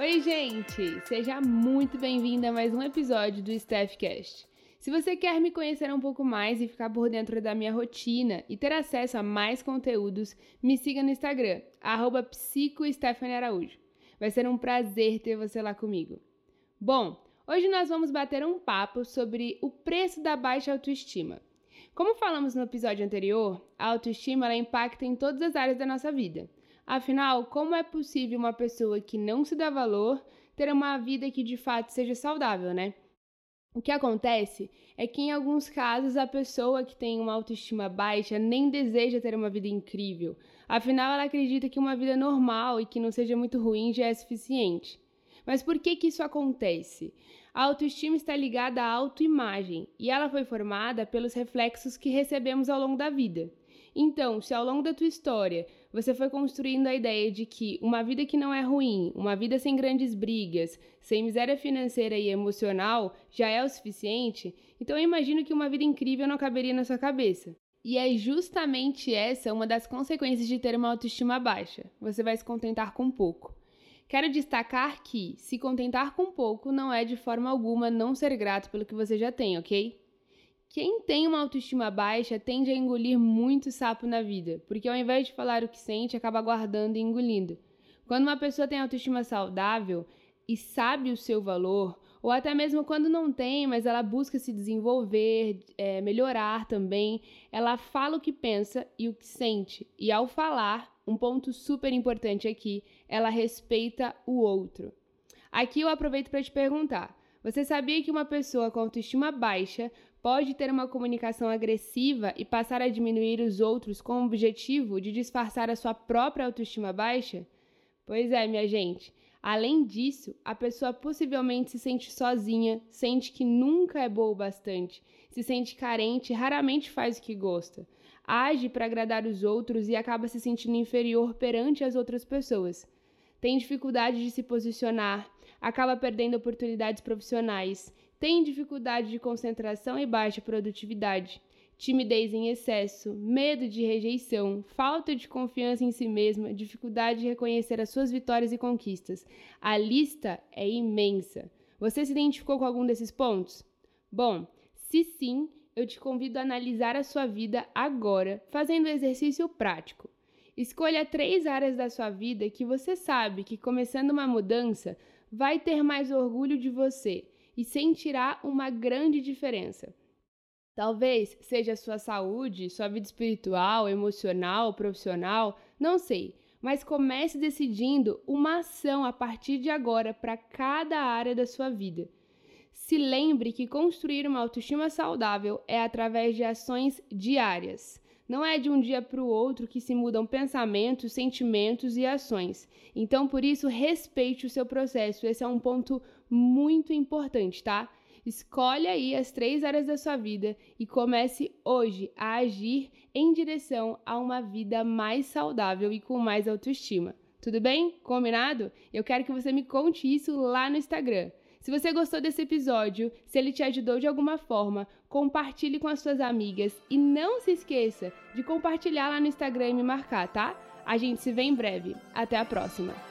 Oi, gente! Seja muito bem-vinda a mais um episódio do Staffcast. Se você quer me conhecer um pouco mais e ficar por dentro da minha rotina e ter acesso a mais conteúdos, me siga no Instagram, psicostephaniaraújo. Vai ser um prazer ter você lá comigo. Bom, hoje nós vamos bater um papo sobre o preço da baixa autoestima. Como falamos no episódio anterior, a autoestima ela impacta em todas as áreas da nossa vida. Afinal, como é possível uma pessoa que não se dá valor ter uma vida que de fato seja saudável, né? O que acontece é que, em alguns casos, a pessoa que tem uma autoestima baixa nem deseja ter uma vida incrível. Afinal, ela acredita que uma vida normal e que não seja muito ruim já é suficiente. Mas por que, que isso acontece? A autoestima está ligada à autoimagem e ela foi formada pelos reflexos que recebemos ao longo da vida. Então, se ao longo da tua história você foi construindo a ideia de que uma vida que não é ruim, uma vida sem grandes brigas, sem miséria financeira e emocional já é o suficiente, então eu imagino que uma vida incrível não caberia na sua cabeça. E é justamente essa uma das consequências de ter uma autoestima baixa. Você vai se contentar com pouco. Quero destacar que se contentar com pouco não é de forma alguma não ser grato pelo que você já tem, ok? Quem tem uma autoestima baixa tende a engolir muito sapo na vida, porque ao invés de falar o que sente, acaba guardando e engolindo. Quando uma pessoa tem autoestima saudável e sabe o seu valor, ou até mesmo quando não tem, mas ela busca se desenvolver, é, melhorar também, ela fala o que pensa e o que sente. E ao falar, um ponto super importante aqui, ela respeita o outro. Aqui eu aproveito para te perguntar: você sabia que uma pessoa com autoestima baixa pode ter uma comunicação agressiva e passar a diminuir os outros com o objetivo de disfarçar a sua própria autoestima baixa? Pois é, minha gente. Além disso, a pessoa possivelmente se sente sozinha, sente que nunca é boa o bastante, se sente carente, raramente faz o que gosta, age para agradar os outros e acaba se sentindo inferior perante as outras pessoas. Tem dificuldade de se posicionar, acaba perdendo oportunidades profissionais, tem dificuldade de concentração e baixa produtividade, timidez em excesso, medo de rejeição, falta de confiança em si mesma, dificuldade de reconhecer as suas vitórias e conquistas. A lista é imensa. Você se identificou com algum desses pontos? Bom, se sim, eu te convido a analisar a sua vida agora, fazendo exercício prático. Escolha três áreas da sua vida que você sabe que, começando uma mudança, vai ter mais orgulho de você e sentirá uma grande diferença. Talvez seja sua saúde, sua vida espiritual, emocional, profissional, não sei, mas comece decidindo uma ação a partir de agora para cada área da sua vida. Se lembre que construir uma autoestima saudável é através de ações diárias. Não é de um dia para o outro que se mudam pensamentos, sentimentos e ações. Então, por isso, respeite o seu processo. Esse é um ponto muito importante, tá? Escolhe aí as três áreas da sua vida e comece hoje a agir em direção a uma vida mais saudável e com mais autoestima. Tudo bem? Combinado? Eu quero que você me conte isso lá no Instagram. Se você gostou desse episódio, se ele te ajudou de alguma forma, compartilhe com as suas amigas e não se esqueça de compartilhar lá no Instagram e me marcar, tá? A gente se vê em breve. Até a próxima!